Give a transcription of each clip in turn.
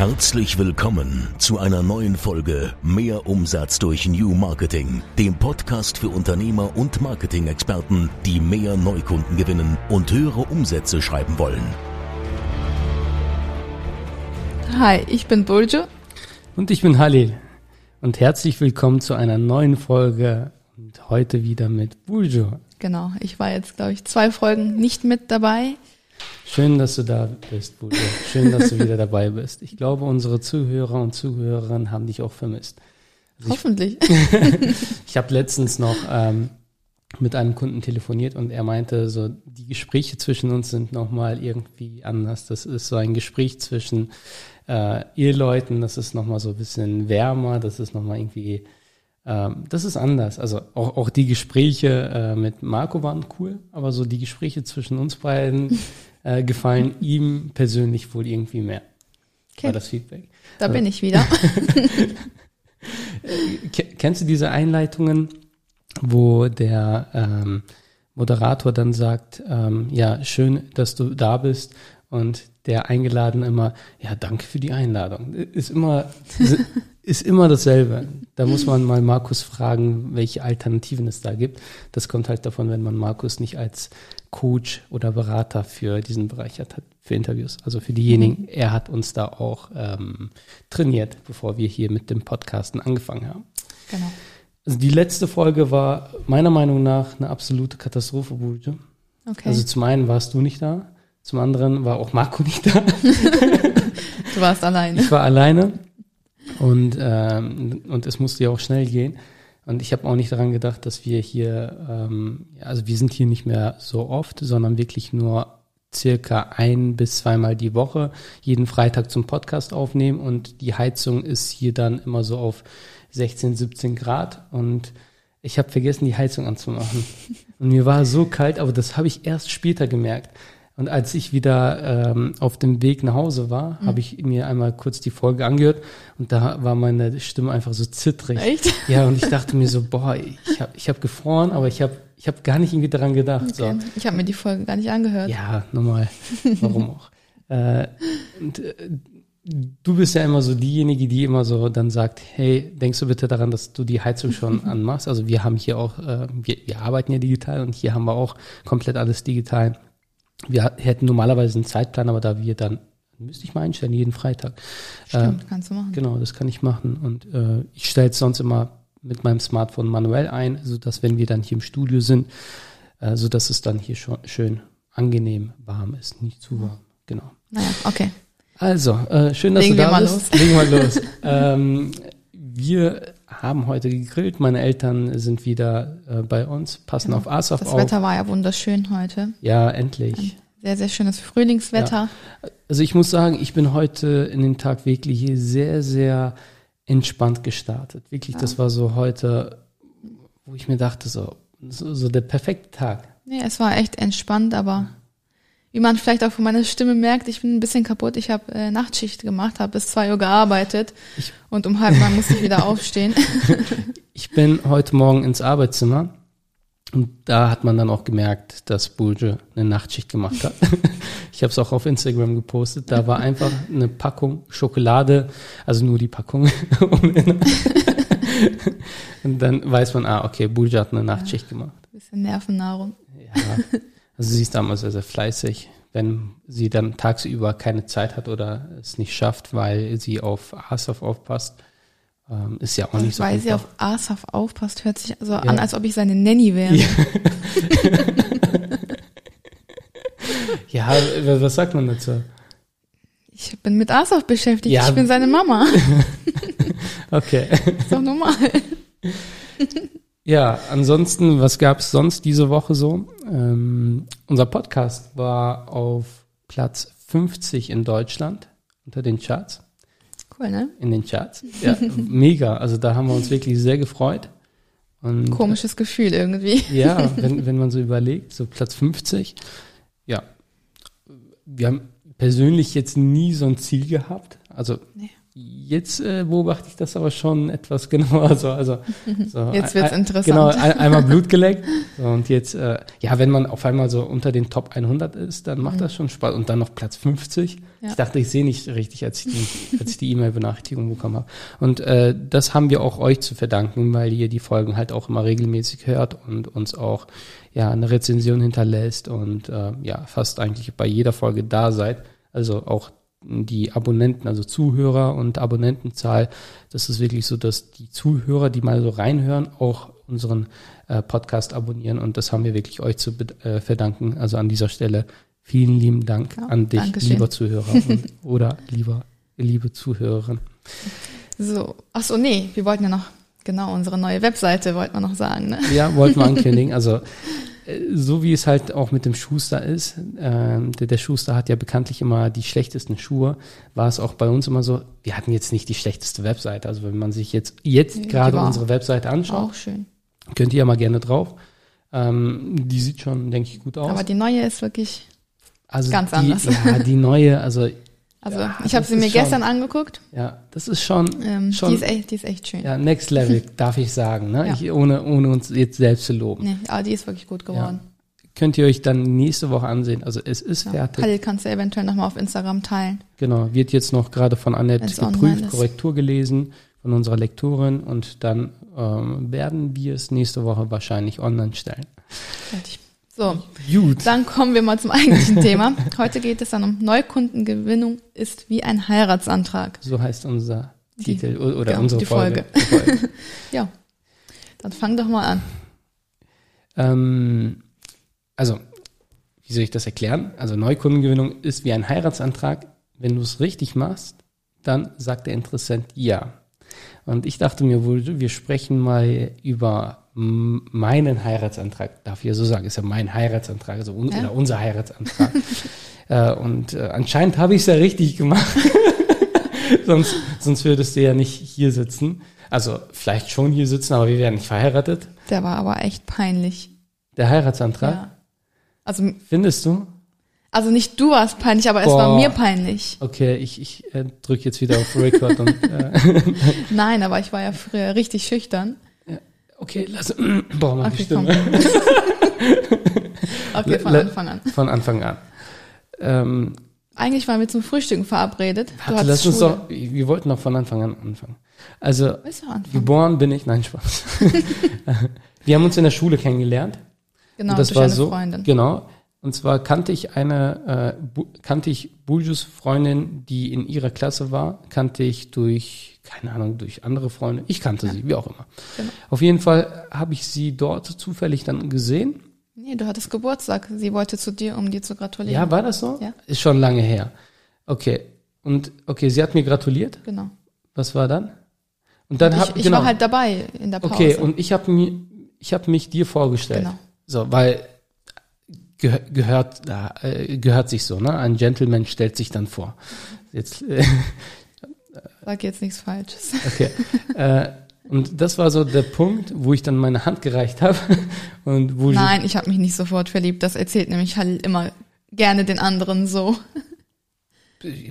Herzlich willkommen zu einer neuen Folge Mehr Umsatz durch New Marketing, dem Podcast für Unternehmer und Marketing-Experten, die mehr Neukunden gewinnen und höhere Umsätze schreiben wollen. Hi, ich bin Burjo. Und ich bin Halil. Und herzlich willkommen zu einer neuen Folge und heute wieder mit Burjo. Genau, ich war jetzt, glaube ich, zwei Folgen nicht mit dabei. Schön, dass du da bist, Bude. Schön, dass du wieder dabei bist. Ich glaube, unsere Zuhörer und Zuhörerinnen haben dich auch vermisst. Also Hoffentlich. Ich, ich habe letztens noch ähm, mit einem Kunden telefoniert und er meinte, so die Gespräche zwischen uns sind nochmal irgendwie anders. Das ist so ein Gespräch zwischen äh, Eheleuten, das ist nochmal so ein bisschen wärmer, das ist nochmal irgendwie, ähm, das ist anders. Also auch, auch die Gespräche äh, mit Marco waren cool, aber so die Gespräche zwischen uns beiden äh, gefallen ihm persönlich wohl irgendwie mehr. Okay. War das Feedback. Da also, bin ich wieder. Kennst du diese Einleitungen, wo der ähm, Moderator dann sagt, ähm, ja, schön, dass du da bist und der Eingeladen immer, ja, danke für die Einladung. Ist immer, ist immer dasselbe. Da muss man mal Markus fragen, welche Alternativen es da gibt. Das kommt halt davon, wenn man Markus nicht als Coach oder Berater für diesen Bereich hat, für Interviews. Also für diejenigen, mhm. er hat uns da auch ähm, trainiert, bevor wir hier mit dem Podcasten angefangen haben. Genau. Also die letzte Folge war meiner Meinung nach eine absolute Katastrophe, Burje. Okay. Also zum einen warst du nicht da, zum anderen war auch Marco nicht da. du warst alleine. Ich war alleine und, ähm, und es musste ja auch schnell gehen. Und ich habe auch nicht daran gedacht, dass wir hier, ähm, also wir sind hier nicht mehr so oft, sondern wirklich nur circa ein bis zweimal die Woche jeden Freitag zum Podcast aufnehmen und die Heizung ist hier dann immer so auf 16, 17 Grad und ich habe vergessen, die Heizung anzumachen. Und mir war so kalt, aber das habe ich erst später gemerkt. Und als ich wieder ähm, auf dem Weg nach Hause war, mhm. habe ich mir einmal kurz die Folge angehört und da war meine Stimme einfach so zittrig. Echt? Ja, und ich dachte mir so, boah, ich habe ich hab gefroren, aber ich habe ich hab gar nicht irgendwie daran gedacht. Okay. So. Ich habe mir die Folge gar nicht angehört. Ja, normal. Warum auch? äh, und, äh, du bist ja immer so diejenige, die immer so dann sagt, hey, denkst du bitte daran, dass du die Heizung schon anmachst? Also wir haben hier auch, äh, wir, wir arbeiten ja digital und hier haben wir auch komplett alles digital. Wir hätten normalerweise einen Zeitplan, aber da wir dann, müsste ich mal einstellen, jeden Freitag. Stimmt, äh, kannst du machen. Genau, das kann ich machen. Und äh, ich stelle es sonst immer mit meinem Smartphone manuell ein, sodass wenn wir dann hier im Studio sind, äh, sodass es dann hier schon schön angenehm warm ist, nicht zu warm. Genau. Naja, okay. Also, äh, schön, dass Legen du da wir bist. Legen wir mal los. ähm, wir haben heute gegrillt. Meine Eltern sind wieder äh, bei uns, passen genau. auf Asaf auf. Das Wetter war ja wunderschön heute. Ja, endlich. Ein sehr, sehr schönes Frühlingswetter. Ja. Also ich muss sagen, ich bin heute in den Tag wirklich sehr, sehr entspannt gestartet. Wirklich, ja. das war so heute, wo ich mir dachte, so, so, so der perfekte Tag. Ja, es war echt entspannt, aber wie man vielleicht auch von meiner Stimme merkt, ich bin ein bisschen kaputt. Ich habe äh, Nachtschicht gemacht, habe bis zwei Uhr gearbeitet ich und um halb neun musste ich wieder aufstehen. ich bin heute Morgen ins Arbeitszimmer und da hat man dann auch gemerkt, dass Bulge eine Nachtschicht gemacht hat. ich habe es auch auf Instagram gepostet. Da war einfach eine Packung Schokolade, also nur die Packung. und dann weiß man, ah, okay, Bulge hat eine Nachtschicht gemacht. Bisschen Nervennahrung. Ja. Also sie ist damals sehr, sehr fleißig. Wenn sie dann tagsüber keine Zeit hat oder es nicht schafft, weil sie auf Asaf aufpasst, ähm, ist ja auch nicht so Weil sie auf Asaf aufpasst, hört sich so ja. an, als ob ich seine Nanny wäre. Ja. ja, was sagt man dazu? Ich bin mit Asaf beschäftigt, ja. ich bin seine Mama. okay. Ist doch normal. Ja, ansonsten, was gab es sonst diese Woche so? Ähm, unser Podcast war auf Platz 50 in Deutschland unter den Charts. Cool, ne? In den Charts. Ja, mega. Also da haben wir uns wirklich sehr gefreut. Und, Komisches Gefühl irgendwie. Ja, wenn, wenn man so überlegt, so Platz 50. Ja, wir haben persönlich jetzt nie so ein Ziel gehabt. Also nee. Jetzt äh, beobachte ich das aber schon etwas genauer. So, also, so, Jetzt wird's ein- interessant. Genau, ein, einmal Blut geleckt. So, und jetzt, äh, ja, wenn man auf einmal so unter den Top 100 ist, dann macht das schon Spaß. Und dann noch Platz 50. Mhm. Ja. Ich dachte, ich sehe nicht richtig, als ich die, als ich die E-Mail-Benachrichtigung bekommen habe. Und äh, das haben wir auch euch zu verdanken, weil ihr die Folgen halt auch immer regelmäßig hört und uns auch ja eine Rezension hinterlässt und äh, ja fast eigentlich bei jeder Folge da seid. Also auch die Abonnenten, also Zuhörer und Abonnentenzahl, das ist wirklich so, dass die Zuhörer, die mal so reinhören, auch unseren äh, Podcast abonnieren und das haben wir wirklich euch zu äh, verdanken. Also an dieser Stelle vielen lieben Dank Ja, an dich, Dankeschön. lieber Zuhörer und, oder lieber liebe Zuhörerin. So, ach so, nee, wir wollten ja noch, genau, unsere neue Webseite wollten wir noch sagen, ne? Ja, wollten wir ankündigen. Also so wie es halt auch mit dem Schuster ist, ähm, der, der Schuster hat ja bekanntlich immer die schlechtesten Schuhe, war es auch bei uns immer so, wir hatten jetzt nicht die schlechteste Webseite. Also wenn man sich jetzt, jetzt gerade unsere Webseite anschaut, könnt ihr ja mal gerne drauf. Ähm, die sieht schon, denke ich, gut aus. Aber die neue ist wirklich, also ganz die, anders. Ja, die neue, also also Ja, ich habe sie mir schon- gestern angeguckt. ja, das ist schon, Ähm, schon die, ist echt, die ist echt schön. ja, Next Level, darf ich sagen, ne? Ja. Ich, ohne, ohne uns jetzt selbst zu loben. Nee, aber die ist wirklich gut geworden. Könnt ihr euch dann nächste Woche ansehen. Also es ist Ja. fertig. Halil kannst du eventuell nochmal auf Instagram teilen. Genau, wird jetzt noch gerade von Annette geprüft. Korrektur gelesen von unserer Lektorin und dann ähm, werden wir es nächste Woche wahrscheinlich online stellen. Fertig. So, Gut. dann kommen wir mal zum eigentlichen Thema. Heute geht es dann um Neukundengewinnung ist wie ein Heiratsantrag. So heißt unser Die- Titel oder genau, unsere Folge. Die Folge. Ja, dann fang doch mal an. ähm, also, wie soll ich das erklären? Also Neukundengewinnung ist wie ein Heiratsantrag. Wenn du es richtig machst, dann sagt der Interessent ja. Und ich dachte mir wohl, wir sprechen mal über meinen Heiratsantrag. Darf ich ja so sagen, ist ja mein Heiratsantrag, also un Ja. oder unser Heiratsantrag. äh, und äh, anscheinend habe ich es ja richtig gemacht. sonst, sonst würdest du ja nicht hier sitzen. Also vielleicht schon hier sitzen, aber wir wären nicht verheiratet. Der war aber echt peinlich. Der Heiratsantrag, Ja. Also, findest du? also nicht du warst peinlich, aber es Boah. war mir peinlich. Okay, ich, ich äh, drücke jetzt wieder auf Record und äh, Nein, aber ich war ja früher richtig schüchtern. Okay, lass boah, meine Okay, Stimme. Okay, von Anfang an. Von Anfang an. Ähm, Eigentlich waren wir zum Frühstücken verabredet. Du warte, lass uns Schule. doch, wir wollten doch von Anfang an anfangen. Also, geboren bin ich, nein, Spaß. wir haben uns in der Schule kennengelernt. Genau, und das durch war eine so, Freundin. genau. Und zwar kannte ich eine, äh, kannte ich Buljus Freundin, die in ihrer Klasse war, kannte ich durch, keine Ahnung, durch andere Freunde. Ich kannte sie, wie auch immer. Genau. Auf jeden Fall habe ich sie dort zufällig dann gesehen. Nee, du hattest Geburtstag. Sie wollte zu dir, um dir zu gratulieren. Ja, war das so? Ja. Ist schon lange her. Okay. Und okay, sie hat mir gratuliert. Genau. Was war dann? Und dann ich hab, ich genau. war halt dabei in der Pause. okay, und ich habe mir, ich habe mich dir vorgestellt. Genau. So, weil gehö gehört, äh, gehört sich so, ne? Ein Gentleman stellt sich dann vor. Jetzt, äh, Sag jetzt nichts Falsches. okay. äh, und das war so der Punkt, wo ich dann meine Hand gereicht habe und wo Nein, ich habe mich nicht sofort verliebt. Das erzählt nämlich Halil immer gerne den anderen so.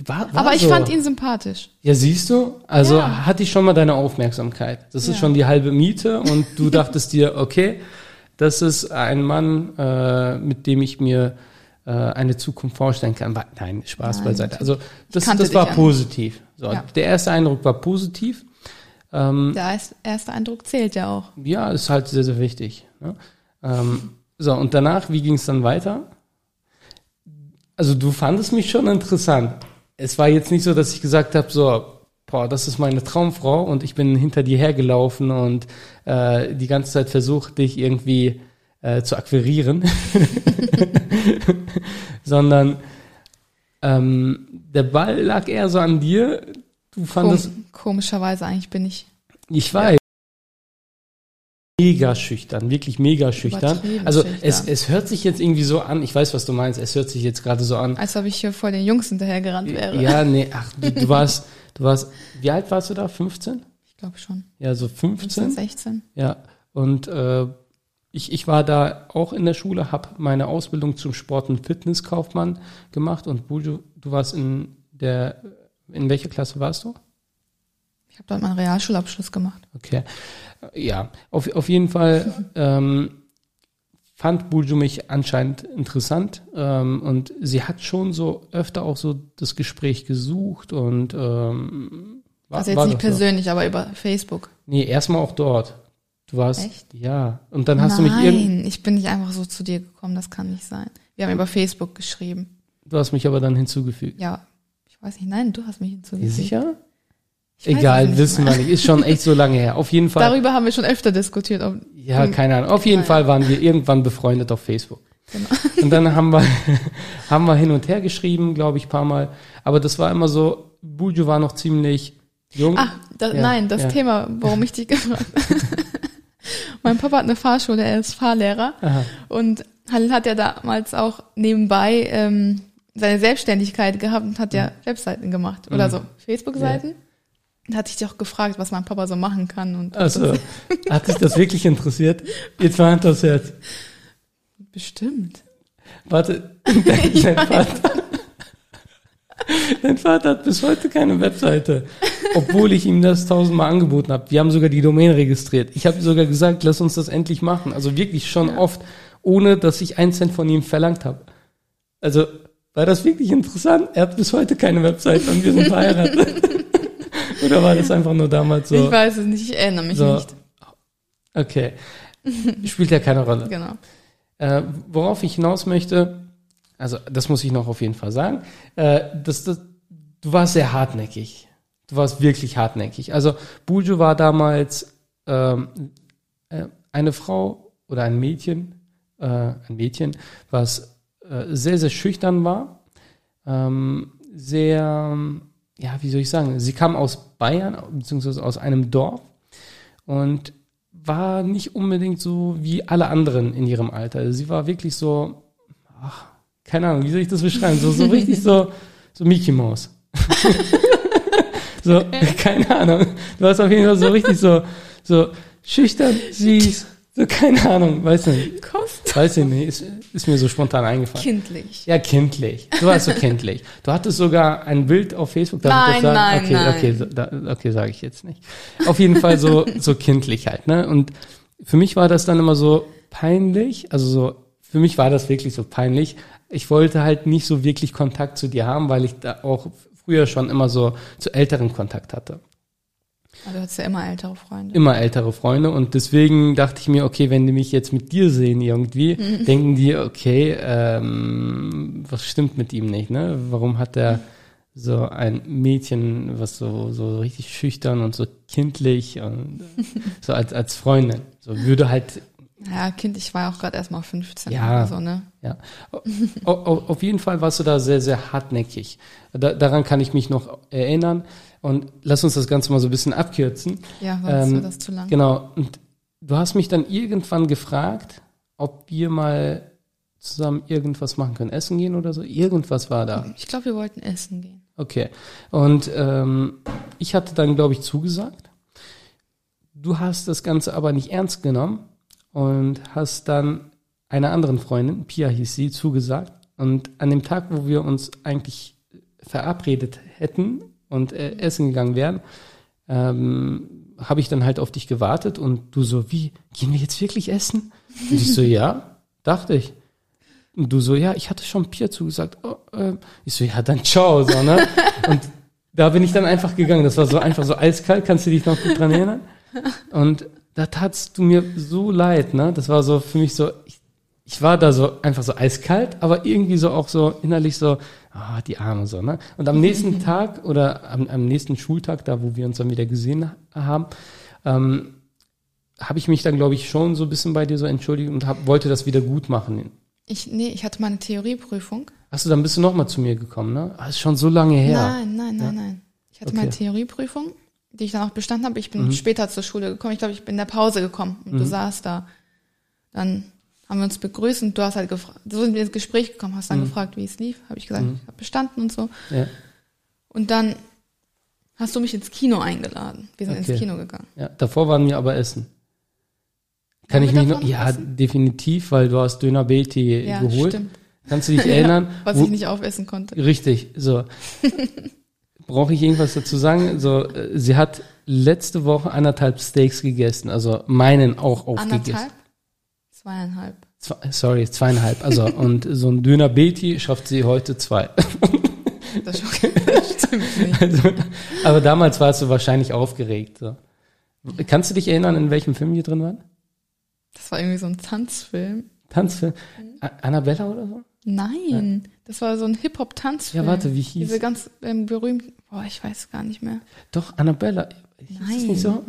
war, war Aber ich so. fand ihn sympathisch. Ja, siehst du? Also Ja. hatte ich schon mal deine Aufmerksamkeit. Das ist Ja. schon die halbe Miete und du dachtest dir, okay, das ist ein Mann, äh, mit dem ich mir eine Zukunft vorstellen kann. Nein, Spaß Nein, beiseite. Also das, das war positiv. So, Ja. Der erste Eindruck war positiv. Ähm, Der erst- erste Eindruck zählt ja auch. ja, ist halt sehr, sehr wichtig. Ne? Ähm, so, und danach, wie ging es dann weiter? Also du fandest mich schon interessant. Es war jetzt nicht so, dass ich gesagt habe, so, boah, das ist meine Traumfrau und ich bin hinter dir hergelaufen und äh, die ganze Zeit versucht, dich irgendwie äh, zu akquirieren. Sondern ähm, der Ball lag eher so an dir. Du fandest, Kom komischerweise eigentlich bin ich. ich weiß. Mega schüchtern, wirklich mega schüchtern. Also schüchtern. es, es hört sich jetzt irgendwie so an, ich weiß, was du meinst, es hört sich jetzt gerade so an. Als ob ich hier vor den Jungs hinterhergerannt wäre. Ja, nee, ach, du, du warst, du warst, wie alt warst du da? 15? Ich glaube schon. Ja, so 15, 15. 16. Ja, und äh, ich, ich war da auch in der Schule, habe meine Ausbildung zum Sport- und Fitnesskaufmann gemacht und Bujo, du warst in der, in welcher Klasse warst du? Ich habe dort meinen Realschulabschluss gemacht. Okay. Ja, auf, auf jeden Fall ähm, fand Bulju mich anscheinend interessant ähm, und sie hat schon so öfter auch so das Gespräch gesucht und ähm, war, also jetzt nicht persönlich, so. aber über Facebook. Nee, erstmal auch dort. Du warst, Echt? ja. Und dann hast Nein, du mich irgendwie. Nein, ich bin nicht einfach so zu dir gekommen, das kann nicht sein. Wir haben über Facebook geschrieben. Du hast mich aber dann hinzugefügt. Ja, ich weiß nicht, nein, du hast mich hinzugefügt. Sicher? Egal, wissen wir nicht. Ist schon echt so lange her. Auf jeden Fall. Darüber haben wir schon öfter diskutiert. Ja, keine Ahnung. Auf jeden Fall waren wir irgendwann befreundet auf Facebook. Genau. Und dann haben wir, haben wir hin und her geschrieben, glaube ich, paar Mal. Aber das war immer so, Buju war noch ziemlich jung. Ach, da, ja, nein, das ja. Thema, warum ich dich gefragt habe. Mein Papa hat eine Fahrschule, er ist Fahrlehrer. Aha. Und hat ja damals auch nebenbei ähm, seine Selbstständigkeit gehabt und hat ja mhm. Webseiten gemacht. Oder mhm. so Facebook-Seiten. Ja. Da hatte ich dich auch gefragt, was mein Papa so machen kann. Und also, hat dich das wirklich interessiert? Jetzt war das jetzt. Bestimmt. Warte, dein, dein, Vater, dein Vater hat bis heute keine Webseite, obwohl ich ihm das tausendmal angeboten habe. Wir haben sogar die Domain registriert. Ich habe sogar gesagt, lass uns das endlich machen. Also wirklich schon ja. oft, ohne dass ich einen Cent von ihm verlangt habe. Also war das wirklich interessant? Er hat bis heute keine Webseite und wir sind verheiratet. Oder war das einfach nur damals so? Ich weiß es nicht, ich erinnere mich so. nicht. Okay. Spielt ja keine Rolle. Genau. Äh, worauf ich hinaus möchte, also das muss ich noch auf jeden Fall sagen, äh, das, das, du warst sehr hartnäckig. Du warst wirklich hartnäckig. Also Buju war damals ähm, äh, eine Frau oder ein Mädchen, äh, ein Mädchen, was äh, sehr, sehr schüchtern war, ähm, sehr ja, wie soll ich sagen, sie kam aus Bayern, beziehungsweise aus einem Dorf und war nicht unbedingt so wie alle anderen in ihrem Alter. Sie war wirklich so, ach, keine Ahnung, wie soll ich das beschreiben? So, so richtig so, so Mickey Mouse. so, keine Ahnung. Du warst auf jeden Fall so richtig so, so schüchtern, süß, so, keine Ahnung, weiß nicht. Kost. Weiß ich nicht, ist, ist mir so spontan eingefallen. Kindlich. Ja, kindlich. Du warst so kindlich. Du hattest sogar ein Bild auf Facebook. Darf nein, ich das sagen? nein, okay, nein. Okay, da, okay, sage ich jetzt nicht. Auf jeden Fall so, so kindlich halt, ne? Und für mich war das dann immer so peinlich, also so, für mich war das wirklich so peinlich. Ich wollte halt nicht so wirklich Kontakt zu dir haben, weil ich da auch früher schon immer so zu älteren Kontakt hatte. Also du hast ja immer ältere Freunde. Immer ältere Freunde und deswegen dachte ich mir, okay, wenn die mich jetzt mit dir sehen irgendwie, mhm. denken die, okay, ähm, was stimmt mit ihm nicht, ne? Warum hat er so ein Mädchen, was so, so richtig schüchtern und so kindlich und so als, als Freundin. So würde halt. Ja, Kind, ich war auch gerade erst mal 15 ja, oder so, ne? Ja. o, o, auf jeden Fall warst du da sehr, sehr hartnäckig. Da, daran kann ich mich noch erinnern. Und lass uns das Ganze mal so ein bisschen abkürzen. Ja, sonst ähm, wird das zu lang. Genau. Und du hast mich dann irgendwann gefragt, ob wir mal zusammen irgendwas machen können. Essen gehen oder so? Irgendwas war da. Ich glaube, wir wollten essen gehen. Okay. Und ähm, ich hatte dann, glaube ich, zugesagt. Du hast das Ganze aber nicht ernst genommen und hast dann einer anderen Freundin, Pia hieß sie, zugesagt. Und an dem Tag, wo wir uns eigentlich verabredet hätten, und äh, essen gegangen wären, ähm, habe ich dann halt auf dich gewartet und du so, wie, gehen wir jetzt wirklich essen? Und ich so, ja, dachte ich. Und du so, ja, ich hatte schon Bier zugesagt. Oh, äh. Ich so, ja, dann ciao, so, ne? Und da bin ich dann einfach gegangen. Das war so einfach so eiskalt, kannst du dich noch gut dran erinnern? Und da tatst du mir so leid, ne? Das war so für mich so, ich, ich war da so einfach so eiskalt, aber irgendwie so auch so innerlich so, ah, die Arme so, ne? Und am nächsten Tag oder am, am nächsten Schultag, da wo wir uns dann wieder gesehen haben, ähm, habe ich mich dann, glaube ich, schon so ein bisschen bei dir so entschuldigt und hab, wollte das wieder gut machen. Ich, nee, ich hatte meine Theorieprüfung. Hast du, dann bist du nochmal zu mir gekommen, ne? Das ist schon so lange her. Nein, nein, nein, ja? nein. Ich hatte okay. meine Theorieprüfung, die ich dann auch bestanden habe. Ich bin mhm. später zur Schule gekommen. Ich glaube, ich bin in der Pause gekommen und mhm. du saßt da. Dann haben wir uns begrüßt und du hast halt gefragt, so sind wir ins Gespräch gekommen, hast dann mhm. gefragt, wie es lief. Habe ich gesagt, mhm. ich habe bestanden und so. Ja. Und dann hast du mich ins Kino eingeladen. Wir sind okay. ins Kino gegangen. Ja, davor waren wir aber essen. Kann ich mich noch? Ja, essen? definitiv, weil du hast Döner Beti ja, geholt. Stimmt. Kannst du dich erinnern? Ja, was wo, ich nicht aufessen konnte. Richtig, so. brauche ich irgendwas dazu sagen? So, äh, sie hat letzte Woche anderthalb Steaks gegessen, also meinen auch aufgegessen. Anderthalb? Zweieinhalb. Zwei, sorry, zweieinhalb. Also, und so ein Döner Beti schafft sie heute zwei. Das stimmt nicht. Also, aber damals warst du wahrscheinlich aufgeregt. So. Kannst du dich erinnern, in welchem Film wir drin waren? Das war irgendwie so ein Tanzfilm. Tanzfilm? A- Annabella oder so? Nein, das war so ein Hip-Hop-Tanzfilm. Ja, warte, wie hieß- Diese ganz ähm, berühmten, boah, ich weiß gar nicht mehr. Doch, Annabella. Hieß Nein. das nicht so?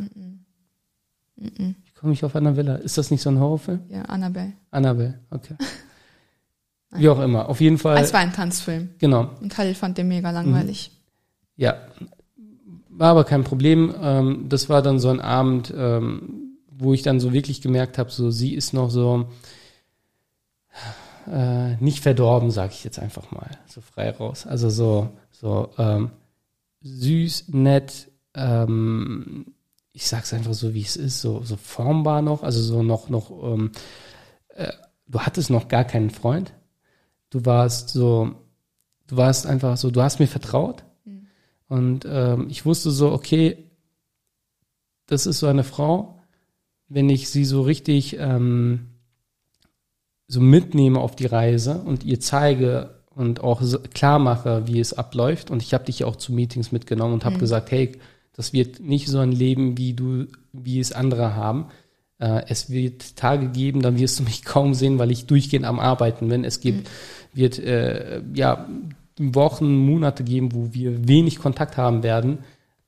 Ich komme nicht auf Annabella. Ist das nicht so ein Horrorfilm? Ja, Annabelle. Annabelle, okay. Wie auch immer. Auf jeden Fall. Es war ein Tanzfilm. Genau. Und Khalil fand den mega langweilig. Ja, war aber kein Problem. Ähm, das war dann so ein Abend, ähm, wo ich dann so wirklich gemerkt habe, so sie ist noch so äh, nicht verdorben, sage ich jetzt einfach mal, so frei raus. Also so so ähm, süß, nett. Ähm, ich sag's einfach so, wie es ist, so so formbar noch, also so noch noch. Ähm, äh, du hattest noch gar keinen Freund. Du warst so, du warst einfach so, du hast mir vertraut. Und ähm, ich wusste so, okay, das ist so eine Frau, wenn ich sie so richtig ähm, so mitnehme auf die Reise und ihr zeige und auch klar mache, wie es abläuft. Und ich habe dich ja auch zu Meetings mitgenommen und habe gesagt, hey, das wird nicht so ein Leben, wie du, wie es andere haben. Äh, es wird Tage geben, dann wirst du mich kaum sehen, weil ich durchgehend am Arbeiten bin. Es gibt, wird äh, ja Wochen, Monate geben, wo wir wenig Kontakt haben werden.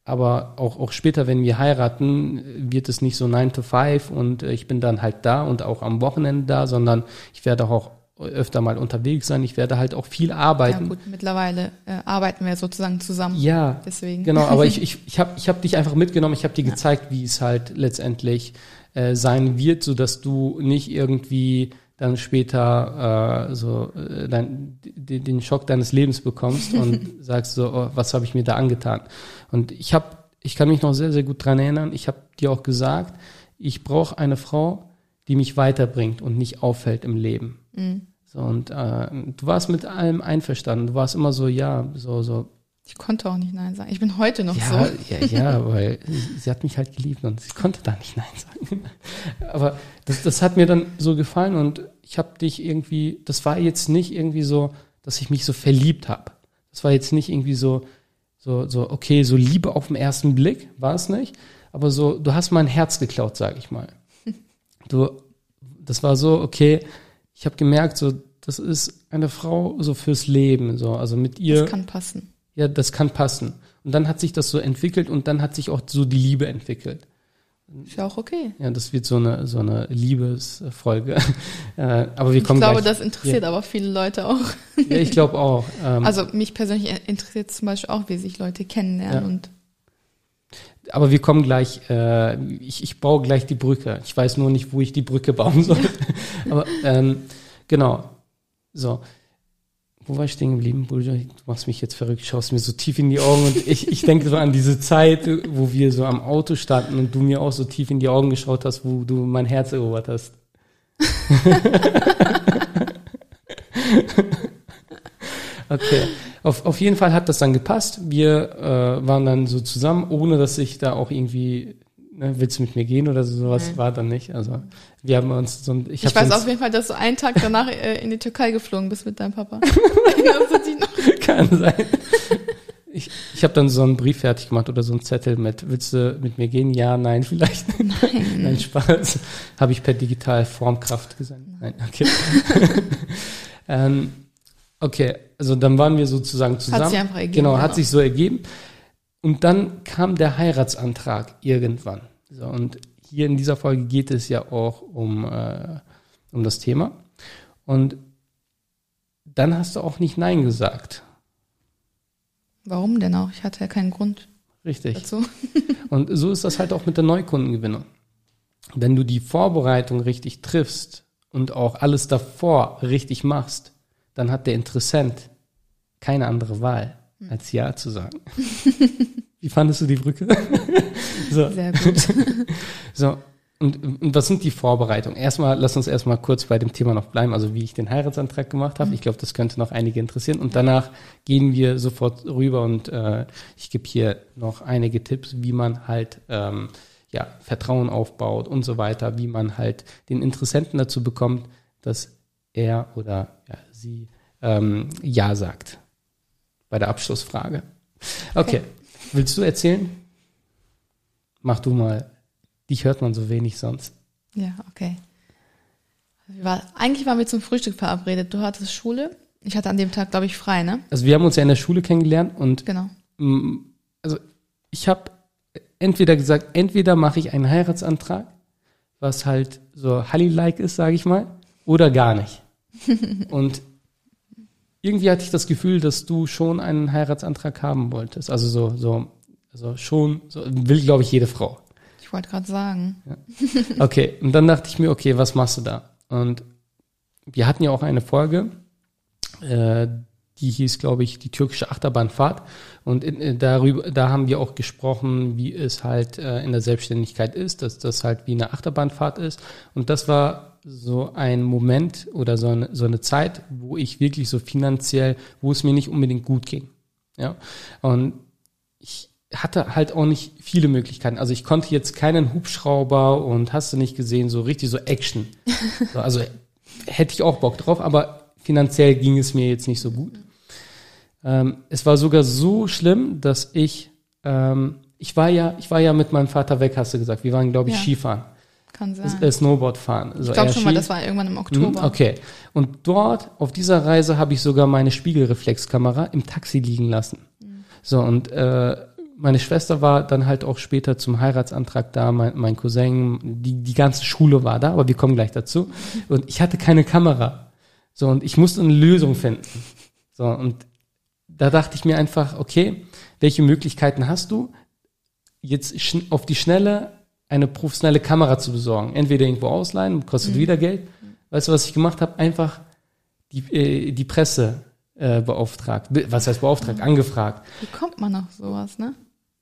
Aber auch, auch später, wenn wir heiraten, wird es nicht so 9 to 5 und äh, ich bin dann halt da und auch am Wochenende da, sondern ich werde auch öfter mal unterwegs sein. Ich werde halt auch viel Ja arbeiten. gut, mittlerweile äh, arbeiten wir sozusagen zusammen. Ja, Deswegen. genau, aber ich, ich, ich habe ich hab dich einfach mitgenommen, ich habe dir gezeigt, wie es halt letztendlich äh, sein wird, so dass du nicht irgendwie dann später äh, so äh, dein, den Schock deines Lebens bekommst und sagst so, oh, was habe ich mir da angetan? Und ich habe, ich kann mich noch sehr, sehr gut dran erinnern, ich habe dir auch gesagt, ich brauche eine Frau, die mich weiterbringt und nicht auffällt im Leben. So, und äh, du warst mit allem einverstanden. Du warst immer so, ja, so, so, Ich konnte auch nicht Nein sagen. Ich bin heute noch ja, so. ja, ja, weil sie, sie hat mich halt geliebt und sie konnte da nicht Nein sagen. Aber das, das hat mir dann so gefallen und ich habe dich irgendwie, das war jetzt nicht irgendwie so, dass ich mich so verliebt habe. Das war jetzt nicht irgendwie so, so, so, okay, so Liebe auf den ersten Blick, war es nicht. Aber so, du hast mein Herz geklaut, sag ich mal. Du, das war so, okay, ich habe gemerkt, so, das ist eine Frau so fürs Leben, so, also mit ihr Das kann passen. ja, das kann passen. Und dann hat sich das so entwickelt und dann hat sich auch so die Liebe entwickelt. Ist ja auch okay. Ja, das wird so eine, so eine Liebesfolge. äh, aber wir Ich kommen glaube, gleich. das interessiert aber viele Leute auch. Ja, ich glaube auch. Ähm, Also mich persönlich interessiert zum Beispiel auch, wie sich Leute kennenlernen Ja. und aber wir kommen gleich, äh, ich, ich baue gleich die Brücke. Ich weiß nur nicht, wo ich die Brücke bauen soll. aber ähm, genau. So. Wo war ich stehen geblieben? Bruder? Du machst mich jetzt verrückt, schaust mir so tief in die Augen und ich, ich denke so an diese Zeit, wo wir so am Auto standen und du mir auch so tief in die Augen geschaut hast, wo du mein Herz erobert hast. okay. Auf, auf jeden Fall hat das dann gepasst. Wir äh, waren dann so zusammen, ohne dass ich da auch irgendwie, ne, willst du mit mir gehen oder so, sowas Nein. war dann nicht. Also wir haben uns so ein, ich, ich, weiß auf jeden Fall, dass du einen Tag danach äh, in die Türkei geflogen bist mit deinem Papa. Kann sein. Ich, ich habe dann so einen Brief fertig gemacht oder so einen Zettel mit, willst du mit mir gehen? Ja, nein, vielleicht. Nein. Nein, Spaß. Habe ich per digital Formkraft gesendet. Nein, okay. ähm, okay, also dann waren wir sozusagen zusammen. sich einfach ergeben, Genau, hat genau. sich so ergeben. Und dann kam der Heiratsantrag irgendwann. So, und hier in dieser Folge geht es ja auch um, äh, um das Thema. Und dann hast du auch nicht Nein gesagt. Warum denn auch? Ich hatte ja keinen Grund Richtig. dazu. Und so ist das halt auch mit der Neukundengewinnung. Wenn du die Vorbereitung richtig triffst und auch alles davor richtig machst, dann hat der Interessent keine andere Wahl, als Ja zu sagen. Wie fandest du die Brücke? so, Sehr gut. so. und, und was sind die Vorbereitungen? Erstmal, lass uns erstmal kurz bei dem Thema noch bleiben, also wie ich den Heiratsantrag gemacht habe. Mhm. Ich glaube, das könnte noch einige interessieren. Und danach gehen wir sofort rüber und äh, ich gebe hier noch einige Tipps, wie man halt ähm, ja, Vertrauen aufbaut und so weiter, wie man halt den Interessenten dazu bekommt, dass er oder ja, sie ähm, Ja sagt bei der Abschlussfrage. Okay. okay. Willst du erzählen? Mach du mal. Dich hört man so wenig sonst. Ja, okay. War, eigentlich waren wir zum Frühstück verabredet. Du hattest Schule. Ich hatte an dem Tag, glaube ich, frei, ne? Also wir haben uns ja in der Schule kennengelernt und genau. also ich habe entweder gesagt, entweder mache ich einen Heiratsantrag, was halt so Halli-like ist, sage ich mal, oder gar nicht. und irgendwie hatte ich das Gefühl, dass du schon einen Heiratsantrag haben wolltest. Also so, so, also schon, so, will, glaube ich, jede Frau. Ich wollte gerade sagen. Ja. Okay, und dann dachte ich mir, okay, was machst du da? Und wir hatten ja auch eine Folge, äh, die hieß, glaube ich, die türkische Achterbahnfahrt. Und in, äh, darüber, da haben wir auch gesprochen, wie es halt äh, in der Selbstständigkeit ist, dass das halt wie eine Achterbahnfahrt ist. Und das war so ein Moment oder so eine, so eine Zeit, wo ich wirklich so finanziell, wo es mir nicht unbedingt gut ging. Ja. Und ich hatte halt auch nicht viele Möglichkeiten. Also ich konnte jetzt keinen Hubschrauber und hast du nicht gesehen, so richtig so Action. So, also hätte ich auch Bock drauf, aber finanziell ging es mir jetzt nicht so gut. Ähm, es war sogar so schlimm, dass ich, ähm, ich war ja, ich war ja mit meinem Vater weg, hast du gesagt. Wir waren, glaube ich, ja. Skifahren. Kann sein. Snowboard fahren. Also ich glaube schon mal, das war irgendwann im Oktober. Hm, okay. Und dort, auf dieser Reise, habe ich sogar meine Spiegelreflexkamera im Taxi liegen lassen. Mhm. So, und äh, meine Schwester war dann halt auch später zum Heiratsantrag da, mein, mein Cousin, die, die ganze Schule war da, aber wir kommen gleich dazu. Und ich hatte keine Kamera. So, und ich musste eine Lösung finden. So, und da dachte ich mir einfach, okay, welche Möglichkeiten hast du? Jetzt auf die Schnelle eine professionelle Kamera zu besorgen. Entweder irgendwo ausleihen, kostet mhm. wieder Geld. Weißt du, was ich gemacht habe? Einfach die, äh, die Presse äh, beauftragt. Was heißt beauftragt? Mhm. Angefragt. Wie kommt man auf sowas, ne?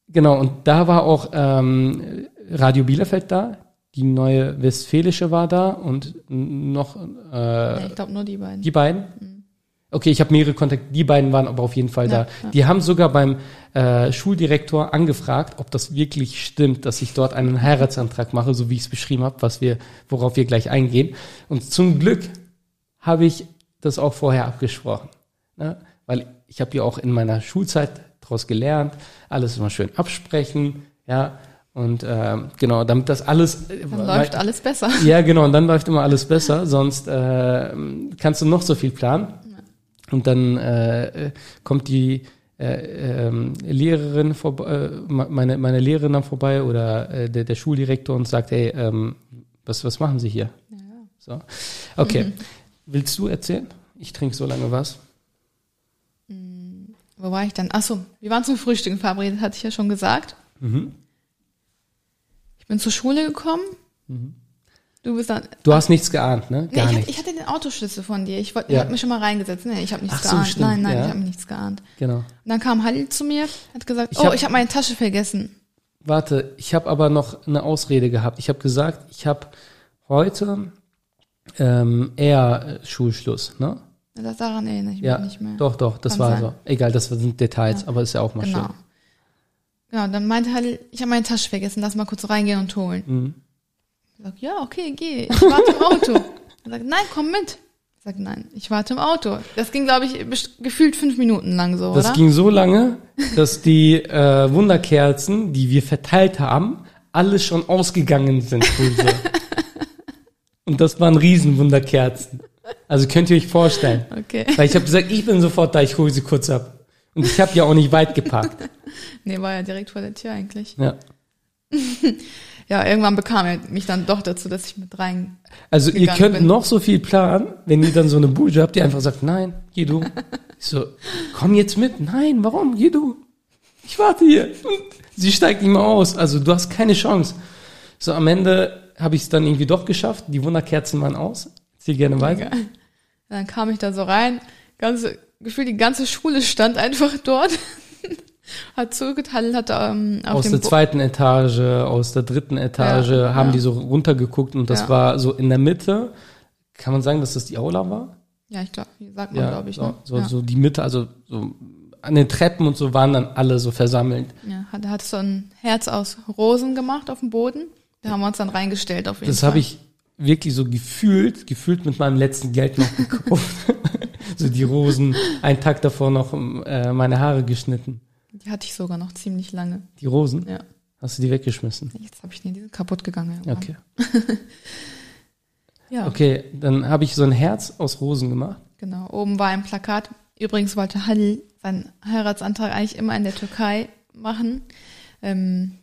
Genau, und da war auch ähm, Radio Bielefeld da, die neue Westfälische war da und noch äh, ja, ich glaube nur die beiden. Die beiden? Mhm. Okay, ich habe mehrere Kontakte, die beiden waren aber auf jeden Fall ja, da. Ja. Die haben sogar beim äh, Schuldirektor angefragt, ob das wirklich stimmt, dass ich dort einen Heiratsantrag mache, so wie ich es beschrieben habe, was wir, worauf wir gleich eingehen. Und zum Glück habe ich das auch vorher abgesprochen. Ne? Weil ich habe ja auch in meiner Schulzeit daraus gelernt, alles immer schön absprechen, ja. Und äh, genau, damit das alles. Äh, dann läuft alles besser. Ja, genau, und dann läuft immer alles besser, sonst äh, kannst du noch so viel planen. Und dann äh, kommt die äh, ähm, Lehrerin vorbei, äh, meine, meine Lehrerin dann vorbei oder äh, der, der Schuldirektor und sagt, hey, ähm, was, was machen Sie hier? Ja. So. Okay. Mhm. Willst du erzählen? Ich trinke so lange was. Mhm. Wo war ich dann? Achso, wir waren zum Frühstück verabredet, hatte ich ja schon gesagt. Mhm. Ich bin zur Schule gekommen. Mhm. Du bist dann. Du hast nichts geahnt, ne? Gar nee, ich, ich, hatte den Autoschlüssel von dir. Ich, wollt, ja. ich habe mich schon mal reingesetzt. Nee, ich habe nichts Ach geahnt. So, nein, nein, ja. ich habe nichts geahnt. Genau. Und dann kam Halil zu mir, hat gesagt, ich oh, hab, ich habe meine Tasche vergessen. Warte, ich habe aber noch eine Ausrede gehabt. Ich habe gesagt, ich habe heute ähm, eher Schulschluss, ne? Das daran erinnere ich ja, mich nicht mehr. Doch, doch, das Kann war sein. so. Egal, das sind Details, ja. aber ist ja auch mal genau. schön. Genau, dann meinte Halil, ich habe meine Tasche vergessen, lass mal kurz reingehen und holen. Mhm. Ich sag, ja, okay, geh. Ich warte im Auto. Er sagt, nein, komm mit. Ich sag, nein, ich warte im Auto. Das ging, glaube ich, gefühlt fünf Minuten lang so, Das oder? ging so lange, dass die äh, Wunderkerzen, die wir verteilt haben, alle schon ausgegangen sind. Und das waren Riesenwunderkerzen. Also könnt ihr euch vorstellen. Okay. Weil ich habe gesagt, ich bin sofort da, ich hole sie kurz ab. Und ich habe ja auch nicht weit geparkt. nee, war ja direkt vor der Tür eigentlich. Ja. ja, irgendwann bekam er mich dann doch dazu, dass ich mit rein. Also ihr könnt bin. noch so viel planen, wenn ihr dann so eine Bude habt, die einfach sagt, nein, geh du. Ich so, komm jetzt mit. Nein, warum? Geh du. Ich warte hier. Und sie steigt nicht mehr aus. Also du hast keine Chance. So am Ende habe ich es dann irgendwie doch geschafft. Die Wunderkerzen waren aus. Zieh gerne weiter. Dann kam ich da so rein. Ganze, gefühlt die ganze Schule stand einfach dort. Hat zugeteilt, hat ähm, aus der Bo zweiten Etage, aus der dritten Etage ja, haben ja. die so runtergeguckt und das ja. war so in der Mitte. Kann man sagen, dass das die Aula war? Ja, ich glaube, sagt man, glaube ich. So, ne? so, so, die Mitte, also so an den Treppen und so waren dann alle so versammelt. Ja, hat, hat so ein Herz aus Rosen gemacht auf dem Boden. Da haben wir uns dann reingestellt auf jeden das Fall. Das habe ich wirklich so gefühlt, gefühlt mit meinem letzten Geld noch gekauft. so die Rosen, einen Tag davor noch äh, meine Haare geschnitten. Die hatte ich sogar noch ziemlich lange. Die Rosen? Ja. Hast du die weggeschmissen? Jetzt habe ich die, die sind kaputt gegangen. Ja. Okay. ja. Okay, dann habe ich so ein Herz aus Rosen gemacht. Genau, oben war ein Plakat. Übrigens wollte Halil seinen Heiratsantrag eigentlich immer in der Türkei machen. Ähm,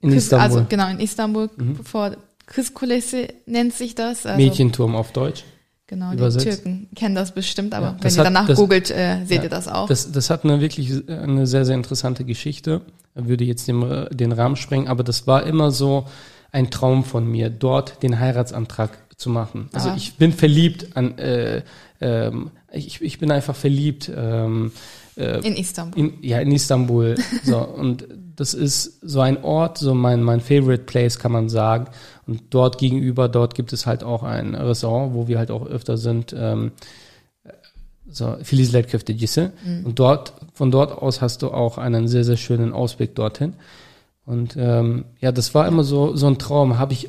in Küss, Istanbul. Also genau, in Istanbul, mhm. bevor Kızkulesi nennt sich das. Also, Mädchenturm auf Deutsch. Genau, übersetzt. die Türken kennen das bestimmt, aber ja, das wenn hat, ihr danach das, googelt, äh, seht ja, ihr das auch. Das, das hat eine wirklich eine sehr, sehr interessante Geschichte. Würde jetzt den, den Rahmen sprengen, aber das war immer so ein Traum von mir, dort den Heiratsantrag zu machen. Also ah. ich bin verliebt an, äh, ähm, ich, ich bin einfach verliebt. Ähm, äh, in Istanbul. In, ja, in Istanbul. so, und das ist so ein Ort, so mein, mein Favorite Place, kann man sagen. Und dort gegenüber, dort gibt es halt auch ein Restaurant, wo wir halt auch öfter sind. Ähm, so, Filiz Köftecisi. Mhm. Und dort, von dort aus hast du auch einen sehr, sehr schönen Ausblick dorthin. Und ähm, ja, das war immer so, so ein Traum. Habe ich,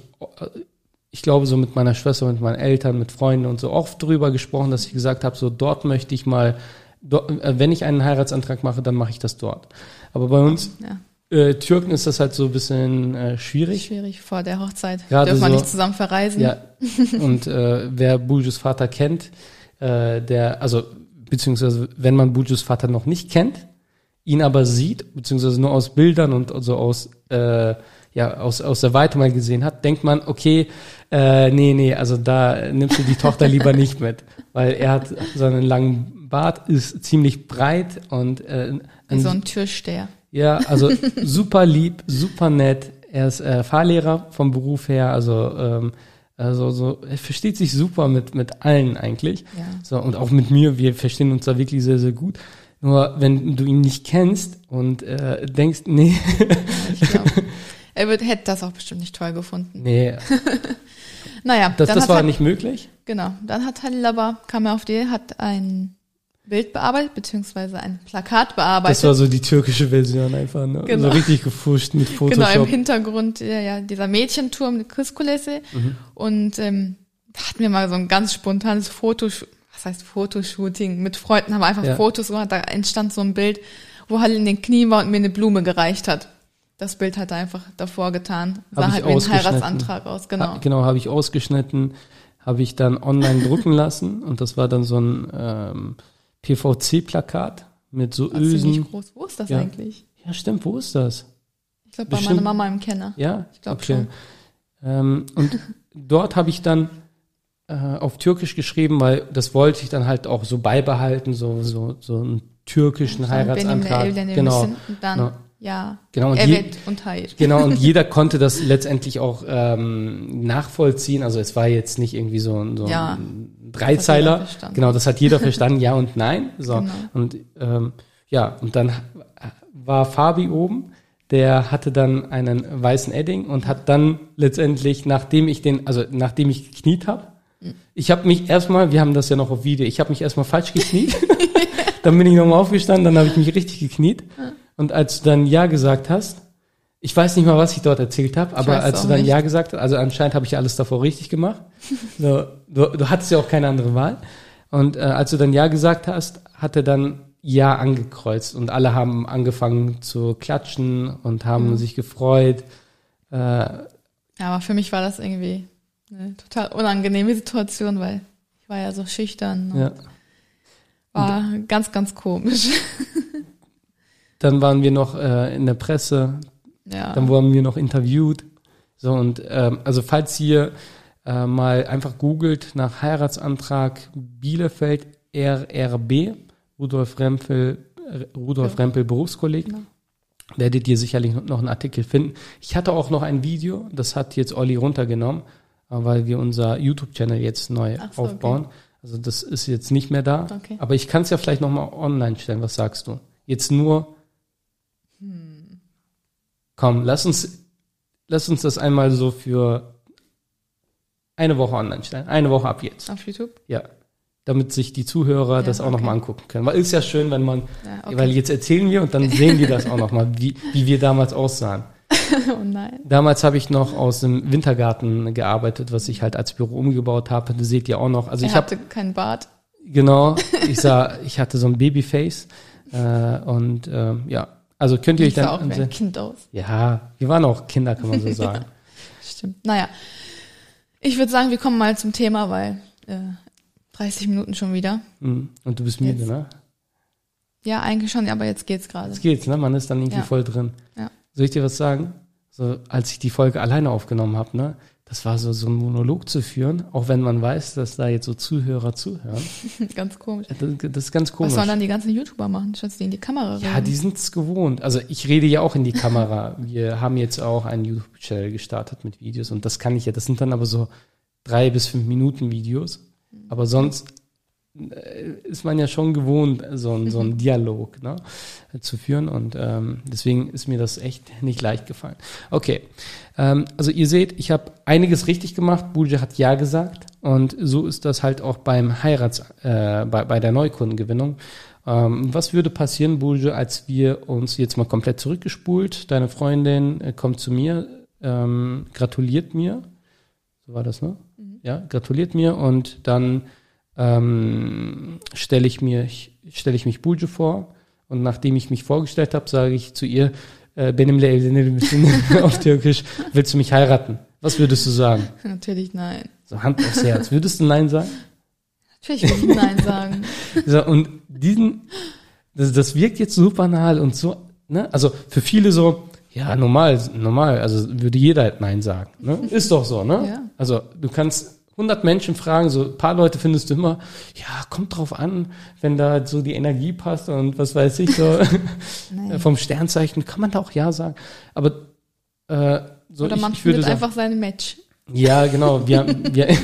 ich glaube, so mit meiner Schwester, mit meinen Eltern, mit Freunden und so oft drüber gesprochen, dass ich gesagt habe, so dort möchte ich mal, äh, wenn ich einen Heiratsantrag mache, dann mache ich das dort. Aber bei uns ja. Äh, Türken ist das halt so ein bisschen äh, schwierig. Schwierig vor der Hochzeit. Gerade Dürfen so, nicht zusammen verreisen. Ja. Und äh, wer Bujus Vater kennt, äh, der, also beziehungsweise wenn man Bujus Vater noch nicht kennt, ihn aber sieht, beziehungsweise nur aus Bildern und also aus äh, ja aus aus der Weite mal gesehen hat, denkt man, okay, äh, nee, nee, also da nimmst du die Tochter lieber nicht mit, weil er hat so einen langen Bart, ist ziemlich breit und äh, ein, so ein Türsteher. Ja, also super lieb, super nett. Er ist äh, Fahrlehrer vom Beruf her, also ähm, also so, er versteht sich super mit mit allen eigentlich. Ja. So und auch mit mir, wir verstehen uns da wirklich sehr sehr gut. Nur wenn du ihn nicht kennst und äh, denkst, nee. ich glaub, er wird, hätte das auch bestimmt nicht toll gefunden. Nee. naja, das, das war halt, nicht möglich. Genau. Dann hat Halil aber, kam er auf die, hat ein Bild bearbeitet, beziehungsweise ein Plakat bearbeitet. Das war so die türkische Version einfach, ne? Genau. So richtig gefuscht mit Photoshop. Genau, im Hintergrund ja, ja dieser Mädchenturm mit Christkulisse. Mhm. Und ähm, da hatten wir mal so ein ganz spontanes Foto, was heißt Fotoshooting? Mit Freunden haben wir einfach ja. Fotos gemacht, da entstand so ein Bild, wo halt in den Knien war und mir eine Blume gereicht hat. Das Bild hat er einfach davor getan. Sah halt wie ein Heiratsantrag aus, genau. Ha, genau, habe ich ausgeschnitten, habe ich dann online drucken lassen und das war dann so ein ähm, PVC-Plakat mit so War Ösen. groß. Wo ist das ja. eigentlich? Ja, stimmt. Wo ist das? Ich glaube, bei meiner Mama im Kenner. Ja? Ich glaube okay. schon. Ähm, und dort habe ich dann äh, auf Türkisch geschrieben, weil das wollte ich dann halt auch so beibehalten, so, so, so einen türkischen Heiratsantrag. Genau. Dann ja. Ja, genau, und je, und Hayr. Genau, und jeder konnte das letztendlich auch ähm, nachvollziehen. Also es war jetzt nicht irgendwie so, ein, so ja, ein Dreizeiler. Das genau, das hat jeder verstanden, ja und nein. So. Genau. Und ähm, ja, und dann war Fabi oben, der hatte dann einen weißen Edding und hat dann letztendlich, nachdem ich den, also nachdem ich gekniet habe, mhm. ich habe mich erstmal, wir haben das ja noch auf Video, ich habe mich erstmal falsch gekniet. dann bin ich nochmal aufgestanden, dann habe ich mich richtig gekniet. Und als du dann Ja gesagt hast, ich weiß nicht mal, was ich dort erzählt habe, aber als du dann nicht. Ja gesagt hast, also anscheinend habe ich alles davor richtig gemacht. so, du, du hattest ja auch keine andere Wahl. Und äh, als du dann Ja gesagt hast, hat er dann Ja angekreuzt und alle haben angefangen zu klatschen und haben mhm. sich gefreut. Äh, ja, aber für mich war das irgendwie eine total unangenehme Situation, weil ich war ja so schüchtern. Ja. War und, ganz, ganz komisch. Dann waren wir noch äh, in der Presse. Ja. Dann wurden wir noch interviewt. So und ähm, also falls ihr äh, mal einfach googelt nach Heiratsantrag Bielefeld RRB, Rudolf Rempel, Rudolf ja. Rempel Berufskolleg, ja. werdet ihr sicherlich noch einen Artikel finden. Ich hatte auch noch ein Video, das hat jetzt Olli runtergenommen, weil wir unser YouTube-Channel jetzt neu so, aufbauen. Okay. Also das ist jetzt nicht mehr da. Okay. Aber ich kann es ja vielleicht nochmal online stellen. Was sagst du? Jetzt nur Hm. Komm, lass uns, lass uns das einmal so für eine Woche online stellen. Eine Woche ab jetzt. Auf YouTube? Ja. Damit sich die Zuhörer ja, das auch okay. nochmal angucken können. Weil ist ja schön, wenn man, ja, okay. weil jetzt erzählen wir und dann sehen die das auch nochmal, wie, wie wir damals aussahen. oh nein. Damals habe ich noch aus dem Wintergarten gearbeitet, was ich halt als Büro umgebaut habe. Das seht ihr auch noch. Also er ich hatte keinen Bart. Genau. Ich sah, ich hatte so ein Babyface äh, und äh, ja, also könnt ihr euch dann. Sah auch wie ein Kind aus. Ja, wir waren auch Kinder, kann man so sagen. Stimmt. Naja, ich würde sagen, wir kommen mal zum Thema, weil äh, 30 Minuten schon wieder. Mhm. Und du bist müde, ne? Ja, eigentlich schon, aber jetzt geht's gerade. Jetzt geht's, ne? Man ist dann irgendwie ja. voll drin. Ja. Soll ich dir was sagen? So, als ich die Folge alleine aufgenommen habe, ne? Das war so, so ein Monolog zu führen, auch wenn man weiß, dass da jetzt so Zuhörer zuhören. ganz komisch. Das, das, ist ganz komisch. Was sollen dann die ganzen YouTuber machen, statt die in die Kamera reden? Ja, die sind es gewohnt. Also ich rede ja auch in die Kamera. Wir haben jetzt auch einen YouTube-Channel gestartet mit Videos und das kann ich ja. Das sind dann aber so drei bis fünf Minuten Videos. Aber sonst ist man ja schon gewohnt, so, ein, so einen mhm. Dialog ne, zu führen. Und ähm, deswegen ist mir das echt nicht leicht gefallen. Okay, ähm, also ihr seht, ich habe einiges richtig gemacht. Buja hat Ja gesagt. Und so ist das halt auch beim Heirats, äh, bei, bei der Neukundengewinnung. Ähm, was würde passieren, Buja, als wir uns jetzt mal komplett zurückgespult? Deine Freundin äh, kommt zu mir, ähm, gratuliert mir. So war das, ne? Mhm. Ja, gratuliert mir und dann ähm, stelle ich mir, stelle ich mich Bulge vor und nachdem ich mich vorgestellt habe, sage ich zu ihr, äh, benim auf Türkisch, willst du mich heiraten? Was würdest du sagen? Natürlich nein. So Hand aufs Herz. Würdest du nein sagen? Natürlich würde ich nein sagen. So, und diesen, das, das wirkt jetzt so banal und so, ne? Also für viele so, ja, normal, normal, also würde jeder halt nein sagen. Ne? Ist doch so, ne? Ja. Also du kannst 100 Menschen fragen, so ein paar Leute findest du immer, ja, kommt drauf an, wenn da so die Energie passt und was weiß ich, so vom Sternzeichen kann man da auch ja sagen. Aber äh, so Oder man ich, ich findet sagen, einfach seine Match. Ja, genau. Wir, wir,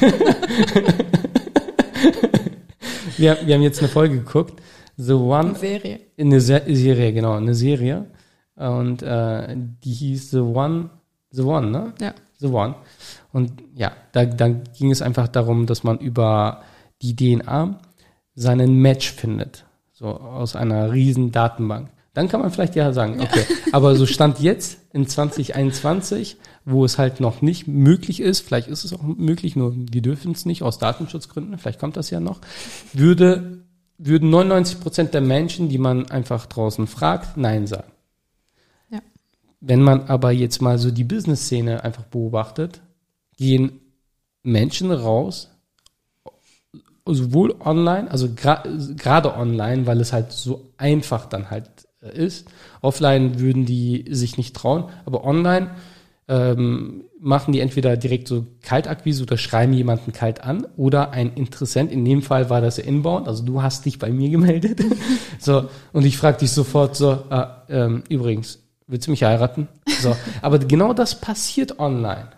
wir, wir haben jetzt eine Folge geguckt. The One. Eine Serie. Eine Se Serie, genau, eine Serie. Und äh, die hieß The One, The One, ne? Ja. The One. Und ja, da, da ging es einfach darum, dass man über die DNA seinen Match findet. So aus einer riesen Datenbank. Dann kann man vielleicht ja sagen, okay, aber so stand jetzt in 2021, wo es halt noch nicht möglich ist, vielleicht ist es auch möglich, nur wir dürfen es nicht aus Datenschutzgründen, vielleicht kommt das ja noch, würde, würden 99 Prozent der Menschen, die man einfach draußen fragt, Nein sagen. Ja. Wenn man aber jetzt mal so die Business-Szene einfach beobachtet, gehen Menschen raus, sowohl online, also gerade online, weil es halt so einfach dann halt äh, ist. Offline würden die sich nicht trauen, aber online ähm, machen die entweder direkt so Kaltakquise oder schreiben jemanden kalt an oder ein Interessent, in dem Fall war das Inbound, also du hast dich bei mir gemeldet. so, und ich frage dich sofort so, ah, ähm, übrigens, willst du mich heiraten? So, aber genau das passiert online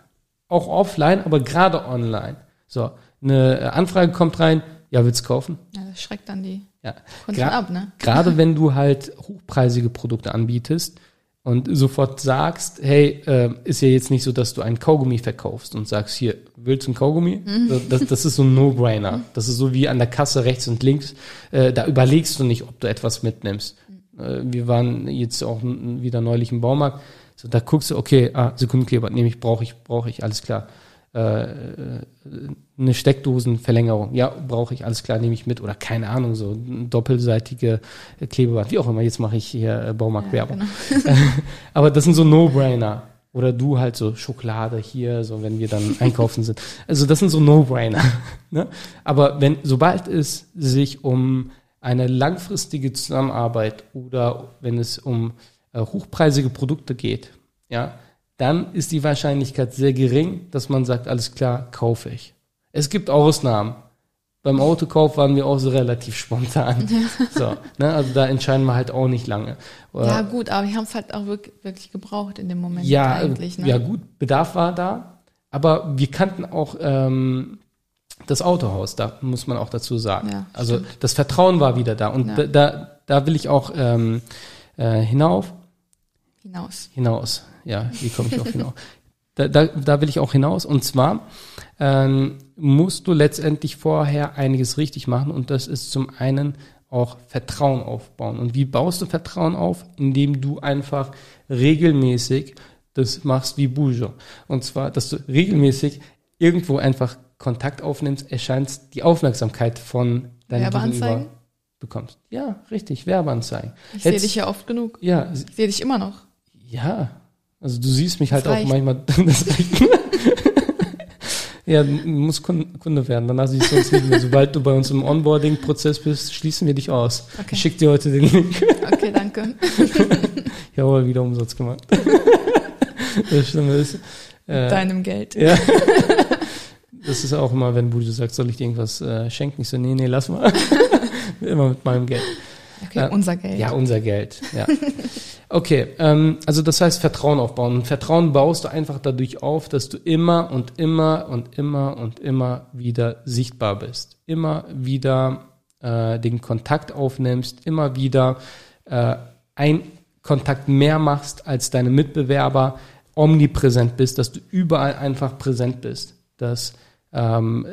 auch offline, aber gerade online. So, eine Anfrage kommt rein, ja, willst du kaufen? Ja, das schreckt dann die ja. Kunden Gra ab, ne? Gerade wenn du halt hochpreisige Produkte anbietest und sofort sagst, hey, äh, ist ja jetzt nicht so, dass du ein Kaugummi verkaufst und sagst, hier, willst du ein Kaugummi? Mhm. Das, das ist so ein No-Brainer. Das ist so wie an der Kasse rechts und links. Äh, da überlegst du nicht, ob du etwas mitnimmst. Mhm. Äh, wir waren jetzt auch wieder neulich im Baumarkt so, da guckst du, okay, ah, Sekundenkleber nehme ich, brauche ich, brauche ich, alles klar. Äh, äh, eine Steckdosenverlängerung, ja, brauche ich, alles klar, nehme ich mit. Oder keine Ahnung, so doppelseitige Klebeband, wie auch immer, jetzt mache ich hier äh, Baumarktwerbung. Ja, genau. Aber das sind so No-Brainer. Oder du halt so Schokolade hier, so wenn wir dann einkaufen sind. Also das sind so No-Brainer. ne? Aber wenn, sobald es sich um eine langfristige Zusammenarbeit oder wenn es um äh, hochpreisige Produkte geht, ja, dann ist die Wahrscheinlichkeit sehr gering, dass man sagt, alles klar, kaufe ich. Es gibt Ausnahmen. Beim Autokauf waren wir auch so relativ spontan. so, ne, also da entscheiden wir halt auch nicht lange. Ja gut, aber wir haben es halt auch wirklich gebraucht in dem Moment ja, eigentlich. Ne? Ja gut, Bedarf war da, aber wir kannten auch ähm, das Autohaus, da muss man auch dazu sagen. Ja, also das Vertrauen war wieder da und ja. da, da will ich auch ähm, äh, hinauf Hinaus. Hinaus. Ja, wie komme ich auch hinaus? Da, da, da will ich auch hinaus. Und zwar ähm, musst du letztendlich vorher einiges richtig machen. Und das ist zum einen auch Vertrauen aufbauen. Und wie baust du Vertrauen auf? Indem du einfach regelmäßig das machst wie Bujo. Und zwar, dass du regelmäßig irgendwo einfach Kontakt aufnimmst, erscheinst die Aufmerksamkeit von deinem Gegenüber bekommst. Ja, richtig, Werbeanzeigen. Ich sehe dich ja oft genug. Ja. Ich sehe dich immer noch. Ja. Also du siehst mich halt auch manchmal. Ja, muss Kunde werden. Danach siehst du uns nicht mehr. Sobald du bei uns im Onboarding-Prozess bist, schließen wir dich aus. Okay. Ich schicke dir heute den Link. Okay, danke. Jawohl, wieder Umsatz gemacht. Das Schlimme ist. Äh, Mit deinem Geld. Ja. Das ist auch immer, wenn Bude sagt, soll ich dir irgendwas äh, schenken? Ich so, nee, nee, lass mal. immer mit meinem Geld. Okay, äh, unser Geld. Ja, unser Geld. Ja. Okay, ähm, also das heißt Vertrauen aufbauen. Und Vertrauen baust du einfach dadurch auf, dass du immer und immer und immer und immer wieder sichtbar bist. Immer wieder äh, den Kontakt aufnimmst, immer wieder äh, ein Kontakt mehr machst als deine Mitbewerber, omnipräsent bist, dass du überall einfach präsent bist, dass ähm,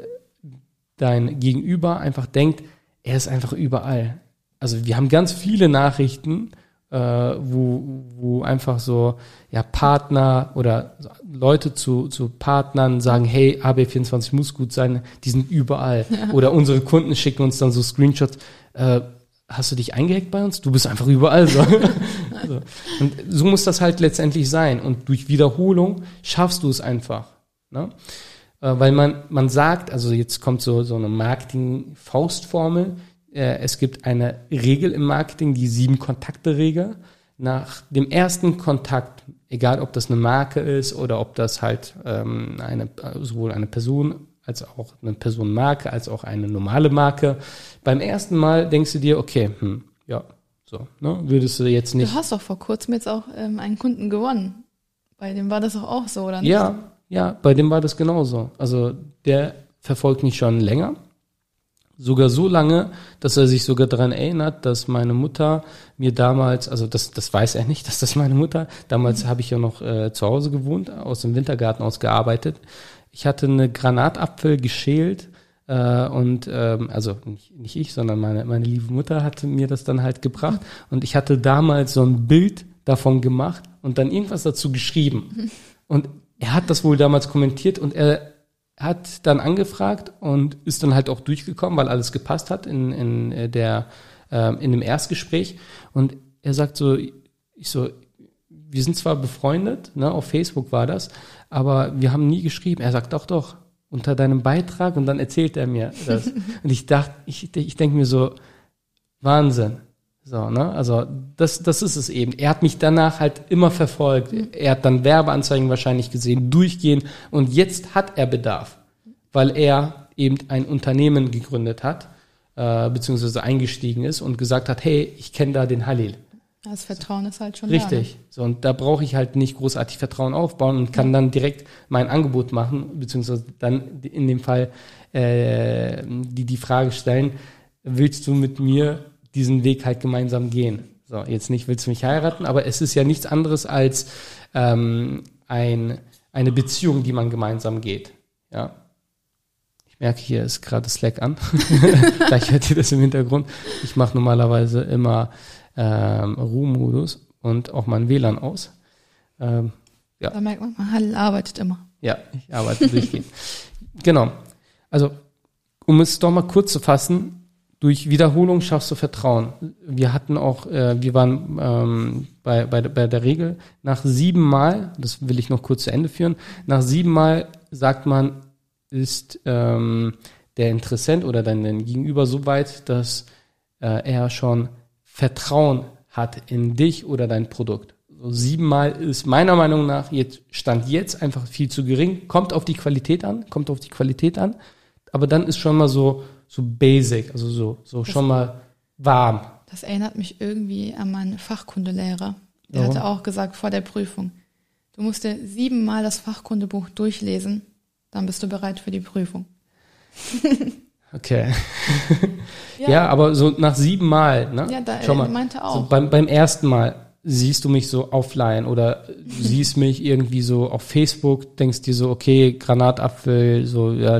dein Gegenüber einfach denkt, er ist einfach überall. Also wir haben ganz viele Nachrichten, äh, wo, wo einfach so ja Partner oder Leute zu, zu Partnern sagen, hey, AB24 muss gut sein, die sind überall. Ja. Oder unsere Kunden schicken uns dann so Screenshots, äh, hast du dich eingehackt bei uns? Du bist einfach überall so. so. Und so muss das halt letztendlich sein. Und durch Wiederholung schaffst du es einfach. Ne? Äh, weil man, man sagt, also jetzt kommt so, so eine Marketing-Faustformel, es gibt eine Regel im Marketing, die sieben Kontakte-Regel. Nach dem ersten Kontakt, egal ob das eine Marke ist oder ob das halt ähm, eine, sowohl eine Person als auch eine Personenmarke, als auch eine normale Marke. Beim ersten Mal denkst du dir, okay, hm, ja, so, ne, würdest du jetzt nicht. Du hast doch vor kurzem jetzt auch ähm, einen Kunden gewonnen. Bei dem war das doch auch so, oder nicht? Ja, ja, bei dem war das genauso. Also der verfolgt mich schon länger. Sogar so lange, dass er sich sogar daran erinnert, dass meine Mutter mir damals, also das, das weiß er nicht, dass das meine Mutter, damals mhm. habe ich ja noch äh, zu Hause gewohnt, aus dem Wintergarten aus gearbeitet. Ich hatte eine Granatapfel geschält äh, und ähm, also nicht, nicht ich, sondern meine, meine liebe Mutter hatte mir das dann halt gebracht und ich hatte damals so ein Bild davon gemacht und dann irgendwas dazu geschrieben. Und er hat das wohl damals kommentiert und er hat dann angefragt und ist dann halt auch durchgekommen, weil alles gepasst hat in, in äh, der äh, in dem Erstgespräch und er sagt so ich so wir sind zwar befreundet, ne, auf Facebook war das, aber wir haben nie geschrieben. Er sagt, doch, doch, unter deinem Beitrag und dann erzählt er mir das. und ich dachte, ich, ich denke mir so, Wahnsinn. So, ne? Also das, das ist es eben. Er hat mich danach halt immer verfolgt. Er hat dann Werbeanzeigen wahrscheinlich gesehen, durchgehen und jetzt hat er Bedarf, weil er eben ein Unternehmen gegründet hat, äh, beziehungsweise eingestiegen ist und gesagt hat, hey, ich kenne da den Halil. Das Vertrauen ist halt schon Richtig. Da, ne? So, und da brauche ich halt nicht großartig Vertrauen aufbauen und kann dann direkt mein Angebot machen, beziehungsweise dann in dem Fall äh, die, die Frage stellen, willst du mit mir diesen Weg halt gemeinsam gehen? So, jetzt nicht willst du mich heiraten, aber es ist ja nichts anderes als ähm, ein, eine Beziehung, die man gemeinsam geht. Ja. Ich merke, hier ist gerade Slack an. Vielleicht hört ihr das im Hintergrund. Ich mache normalerweise immer ähm, Ruhemodus und auch mein WLAN aus. Ähm, ja. Da merkt man, Hall arbeitet immer. Ja, ich arbeite durchgehend. Genau. Also, um es doch mal kurz zu fassen, durch Wiederholung schaffst du Vertrauen. Wir hatten auch, äh, wir waren ähm, bei, bei, bei der Regel, nach sieben Mal, das will ich noch kurz zu Ende führen, nach sieben Mal sagt man, ist ähm, der Interessent oder dein Gegenüber so weit, dass äh, er schon Vertrauen hat in dich oder dein Produkt. So siebenmal ist meiner Meinung nach jetzt stand jetzt einfach viel zu gering. Kommt auf die Qualität an, kommt auf die Qualität an. Aber dann ist schon mal so, so basic, also so, so das schon mal warm. Das erinnert mich irgendwie an meinen Fachkundelehrer. Der ja. hatte auch gesagt vor der Prüfung, du musst dir siebenmal das Fachkundebuch durchlesen, dann bist du bereit für die Prüfung. Okay. Ja. ja. aber so nach sieben Mal, ne? Ja, da Schau mal, meinte auch. So beim, beim ersten Mal siehst du mich so offline oder du siehst mich irgendwie so auf Facebook, denkst dir so, okay, Granatapfel, so, ja,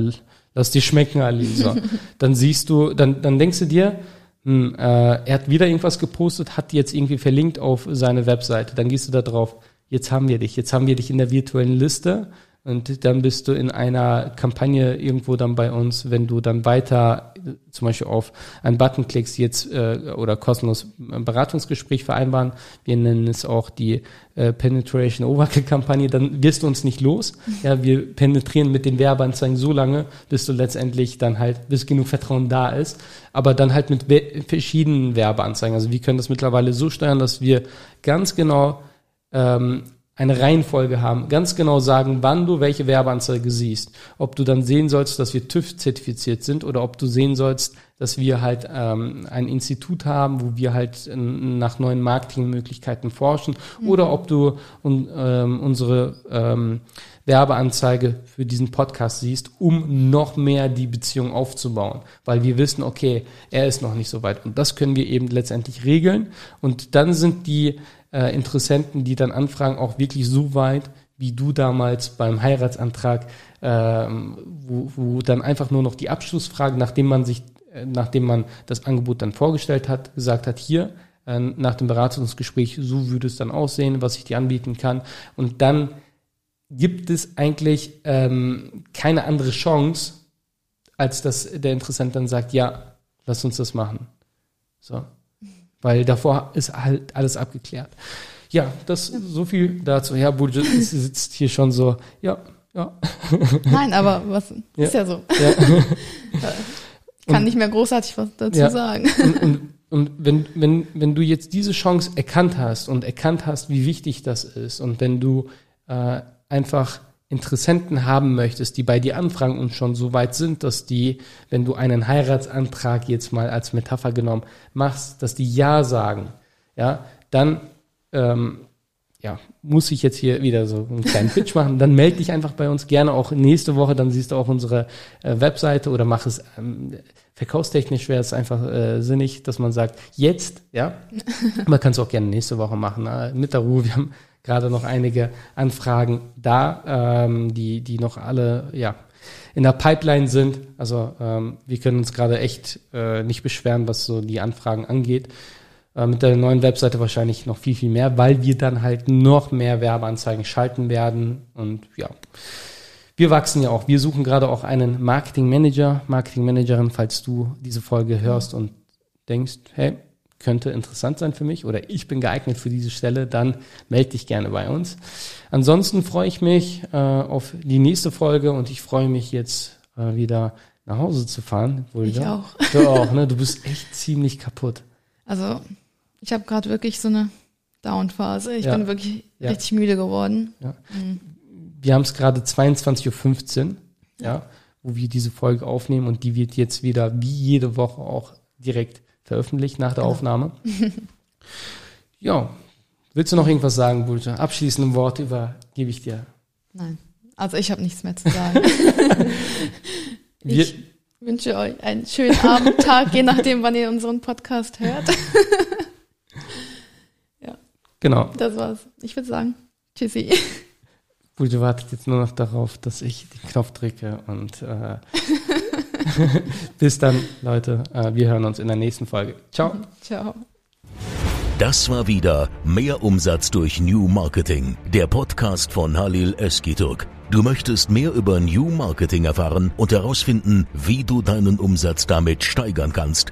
lass dir schmecken, Ali. So. dann siehst du, dann, dann denkst du dir, hm, äh, er hat wieder irgendwas gepostet, hat jetzt irgendwie verlinkt auf seine Webseite. Dann gehst du da drauf, jetzt haben wir dich, jetzt haben wir dich in der virtuellen Liste und dann bist du in einer Kampagne irgendwo dann bei uns, wenn du dann weiter zum Beispiel auf einen Button klickst, jetzt äh, oder kostenlos ein Beratungsgespräch vereinbaren. Wir nennen es auch die äh, Penetration Overkill Kampagne. Dann wirst du uns nicht los. Ja, wir penetrieren mit den Werbeanzeigen so lange, bis du letztendlich dann halt, bis genug Vertrauen da ist. Aber dann halt mit verschiedenen Werbeanzeigen. Also wir können das mittlerweile so steuern, dass wir ganz genau ähm, eine Reihenfolge haben, ganz genau sagen, wann du welche Werbeanzeige siehst. Ob du dann sehen sollst, dass wir TÜV zertifiziert sind oder ob du sehen sollst, dass wir halt ähm, ein Institut haben, wo wir halt äh, nach neuen Marketingmöglichkeiten forschen mhm. oder ob du un, ähm, unsere ähm, Werbeanzeige für diesen Podcast siehst, um noch mehr die Beziehung aufzubauen, weil wir wissen, okay, er ist noch nicht so weit und das können wir eben letztendlich regeln und dann sind die äh, Interessenten, die dann anfragen, auch wirklich so weit, wie du damals beim Heiratsantrag, ähm, wo, wo dann einfach nur noch die Abschlussfrage, nachdem man sich, äh, nachdem man das Angebot dann vorgestellt hat, gesagt hat, hier, äh, nach dem Beratungsgespräch, so würde es dann aussehen, was ich dir anbieten kann. Und dann gibt es eigentlich ähm, keine andere Chance, als dass der Interessent dann sagt, ja, lass uns das machen. So weil davor ist halt alles abgeklärt. Ja, das so viel dazu. Ja, Budget sitzt hier schon so, ja, ja. Nein, aber was ja. ist ja so. Ja. Kann und, nicht mehr großartig was dazu ja. sagen. Und, und, und wenn, wenn, wenn du jetzt diese Chance erkannt hast und erkannt hast, wie wichtig das ist und wenn du äh, einfach Interessenten haben möchtest, die bei dir anfragen und schon so weit sind, dass die, wenn du einen Heiratsantrag jetzt mal als Metapher genommen machst, dass die Ja sagen, ja, dann ähm, ja, muss ich jetzt hier wieder so einen kleinen Pitch machen, dann melde dich einfach bei uns gerne auch nächste Woche, dann siehst du auch unsere äh, Webseite oder mach es ähm, verkaufstechnisch wäre es einfach äh, sinnig, dass man sagt, jetzt, ja, man kann es auch gerne nächste Woche machen, äh, mit der Ruhe, wir haben gerade noch einige Anfragen da, ähm, die, die noch alle, ja, in der Pipeline sind. Also ähm, wir können uns gerade echt äh, nicht beschweren, was so die Anfragen angeht. Äh, mit der neuen Webseite wahrscheinlich noch viel, viel mehr, weil wir dann halt noch mehr Werbeanzeigen schalten werden. Und ja, wir wachsen ja auch. Wir suchen gerade auch einen Marketing Manager, Marketing Managerin, falls du diese Folge hörst und denkst, hey, könnte interessant sein für mich oder ich bin geeignet für diese Stelle, dann melde dich gerne bei uns. Ansonsten freue ich mich äh, auf die nächste Folge und ich freue mich jetzt äh, wieder nach Hause zu fahren. Ich da? auch. Du auch, ne? Du bist echt ziemlich kaputt. Also ich habe gerade wirklich so eine Down-Phase. Ich ja. bin wirklich ja. richtig müde geworden. Ja. Mhm. Wir haben es gerade 22.15 Uhr, ja, wo wir diese Folge aufnehmen und die wird jetzt wieder wie jede Woche auch direkt veröffentlicht nach der genau. Aufnahme. ja, willst du noch irgendwas sagen, Bulta? Abschließende Worte übergebe ich dir. Nein, also ich habe nichts mehr zu sagen. ich wünsche euch einen schönen Abend, Tag, je nachdem, wann ihr unseren Podcast hört. ja. Genau. Das war's. Ich würde sagen, tschüssi. Bulta wartet jetzt nur noch darauf, dass ich den Knopf drücke und äh, Bis dann, Leute. Äh, wir hören uns in der nächsten Folge. Ciao. Ciao. Das war wieder Mehr Umsatz durch New Marketing, der Podcast von Halil Eskiturk. Du möchtest mehr über New Marketing erfahren und herausfinden, wie du deinen Umsatz damit steigern kannst